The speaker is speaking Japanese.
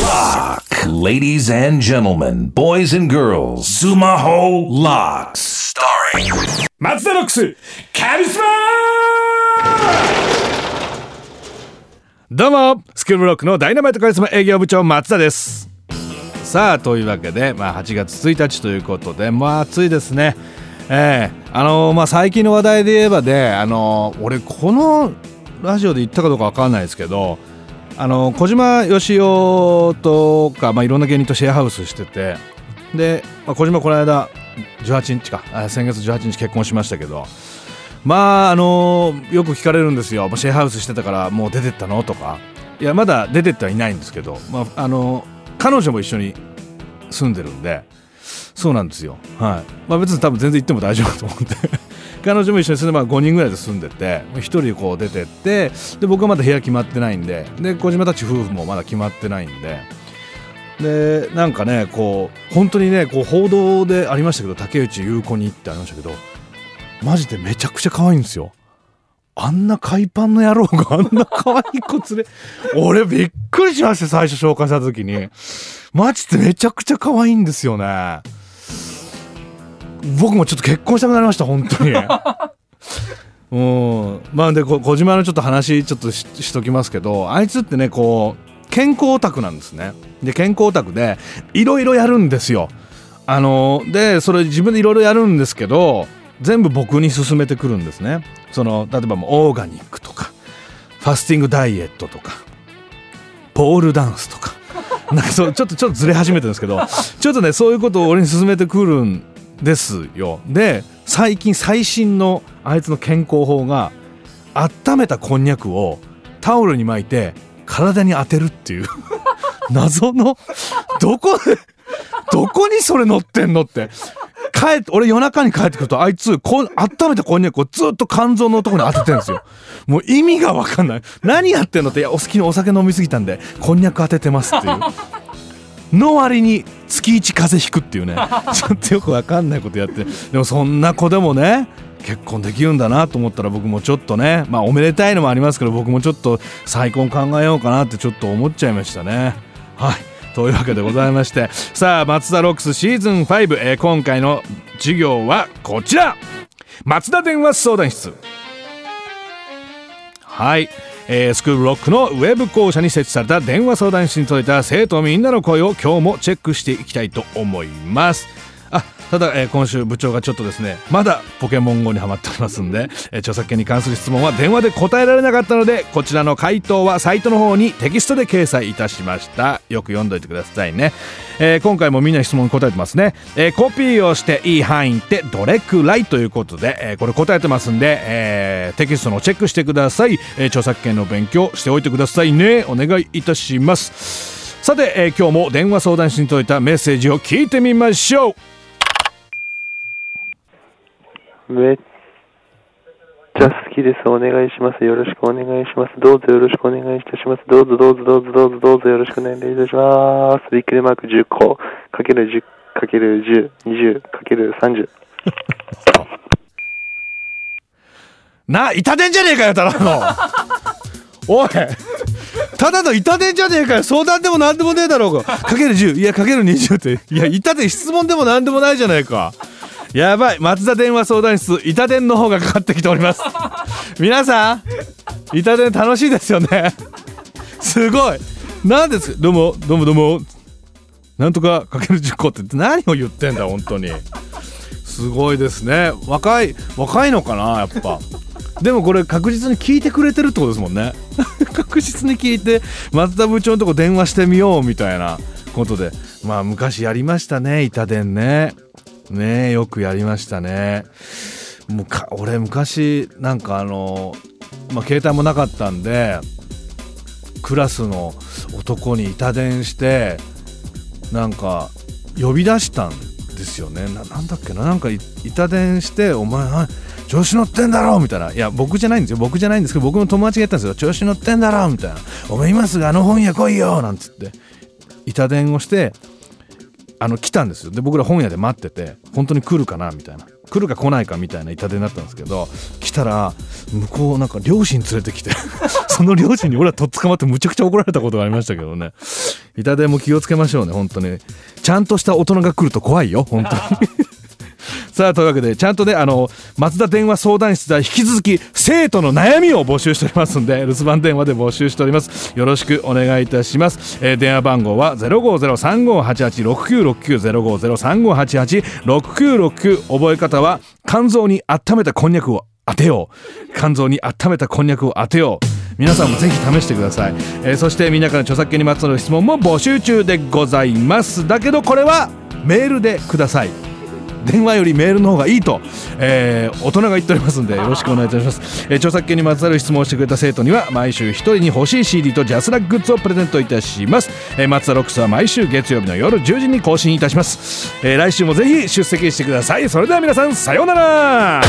Lock. Ladies and gentlemen, boys and girls, Sumaho Locks. Starring 松田ロックスカリスマどうもスクールブロックのダイナマイトカリスマ営業部長松田ですさあというわけで、まあ、8月1日ということでまあ暑いですねええあのーまあ最近の話題で言えばでねあのー俺このラジオで言ったかどうかわかんないですけどあの小島よしおとか、まあ、いろんな芸人とシェアハウスしててで、まあ、小島この間18日か先月18日結婚しましたけどまああのよく聞かれるんですよ「シェアハウスしてたからもう出てったの?」とか。いやまだ出てってはいないんですけど、まああの彼女も一緒に住んでるんでそうなんですよ。はい。まあ別に多分全然行っても大丈夫だと思うんで。彼女も一緒に住んで、まあ、5人ぐらいで住んでて1人こう出てってで僕はまだ部屋決まってないんでで小島たち夫婦もまだ決まってないんで。でなんかねこう本当にねこう報道でありましたけど竹内優子にってありましたけどマジでめちゃくちゃ可愛いんですよ。あんな海パンの野郎があんな可愛い子連れ俺びっくりしました最初紹介した時に。マジでめちゃくちゃ可愛いんですよね。僕もちょっと結婚したくなりました本当に。うん。まあでこ小島のちょっと話ちょっとししときますけどあいつってねこう健康オタクなんですね。で健康オタクでいろいろやるんですよ。あのでそれ自分でいろいろやるんですけど全部僕に勧めてくるんですね。その例えばもうオーガニックとかファスティングダイエットとかポールダンスとか。なんかそうちょっとちょっとずれ始めてるんですけどちょっとねそういうことを俺に勧めてくるんですよ。で最近最新のあいつの健康法が温めたこんにゃくをタオルに巻いて体に当てるっていう。謎のどこでどこにそれ乗ってんのって。帰って俺夜中に帰ってくるとあいつこん温めたこんにゃくをずっと肝臓のとこに当ててるんですよ。もう意味が分かんない。何やってんのって。いやお好きにお酒飲みすぎたんでこんにゃく当ててますっていう。の割に月一風邪ひくっていうね。ちょっとよく分かんないことやって。でもそんな子でもね結婚できるんだなと思ったら僕もちょっとねまあおめでたいのもありますけど僕もちょっと再婚考えようかなってちょっと思っちゃいましたね。はい。というわけでございまして。さあ松田ロックスシーズン5、えー今回の授業はこちら。松田電話相談室。はい、えースクールロックのウェブ校舎に設置された電話相談室に届いた生徒みんなの声を今日もチェックしていきたいと思います。あただ、えー今週部長がちょっとですねまだポケモン GO にハマっておりますんで、えー著作権に関する質問は電話で答えられなかったのでこちらの回答はサイトの方にテキストで掲載いたしました。よく読んどいてくださいね、えー今回もみんな質問に答えてますね、えコピーをしていい範囲ってどれくらいということで、えこれ答えてますんで、えーテキストのチェックしてください、えー著作権の勉強しておいてくださいねお願いいたしますさて、えー今日も電話相談室に届いたメッセージを聞いてみましょうめっちゃ好きです。お願いします。よろしくお願いします。どうぞよろしくお願いいたします。どうぞどうぞどうぞどうぞどうぞよろしくお願いいたします。びっくりマーク10個、かける10、かける10、20、かける30。な板伝じゃねえかよただの。おい。ただの板伝じゃねえかよ相談でも何でもねえだろうが。かける10いやかける20って。いや板伝質問でも何でもないじゃないか。やばい。松田電話相談室板伝の方がかかってきております。皆さん板伝楽しいですよね。すごい。なんです。どうもどうもどうも。なんとかかける10個って。何を言ってんだ本当に。すごいですね。若い若いのかなやっぱでもこれ確実に聞いてくれてるってことですもんね。確実に聞いて松田部長のとこ電話してみようみたいなことで。まあ昔やりましたね板伝ね。ねよくやりましたね。むか俺昔なんかあのまあ携帯もなかったんでクラスの男に板伝してなんか呼び出したんですよね。ななんだっけな。なんか板伝して「お前調子乗ってんだろ」みたいな。いや僕じゃないんですよ。僕じゃないんですけど僕の友達が言ったんですよ「調子乗ってんだろ」みたいな「お前今すぐあの本屋来いよ」なんつって。板伝をしてあの来たんですよ。で僕ら本屋で待ってて本当に来るかなみたいな。来るか来ないかみたいな痛手になったんですけど来たら向こうなんか両親連れてきて その両親に俺はとっ捕まってむちゃくちゃ怒られたことがありましたけどね。痛手も気をつけましょうね本当に。ちゃんとした大人が来ると怖いよ本当に。さあというわけでちゃんとねあの松田電話相談室では引き続き生徒の悩みを募集しておりますんで留守番電話で募集しております。よろしくお願いいたします、えー電話番号は050-3588-6969-050-3588-6969覚え方は肝臓に温めたこんにゃくを当てよう。肝臓に温めたこんにゃくを当てよう。皆さんもぜひ試してください、えーそしてみんなから著作権にまつわる質問も募集中でございます。だけどこれはメールでください。電話よりメールの方がいいと、えー大人が言っておりますんで よろしくお願いいたします、えー著作権にまつわる質問をしてくれた生徒には毎週一人に欲しい CD とジャスラックグッズをプレゼントいたします、えー、松田ロックスは毎週月曜日の夜10時に更新いたします、えー来週もぜひ出席してください。それでは皆さんさようなら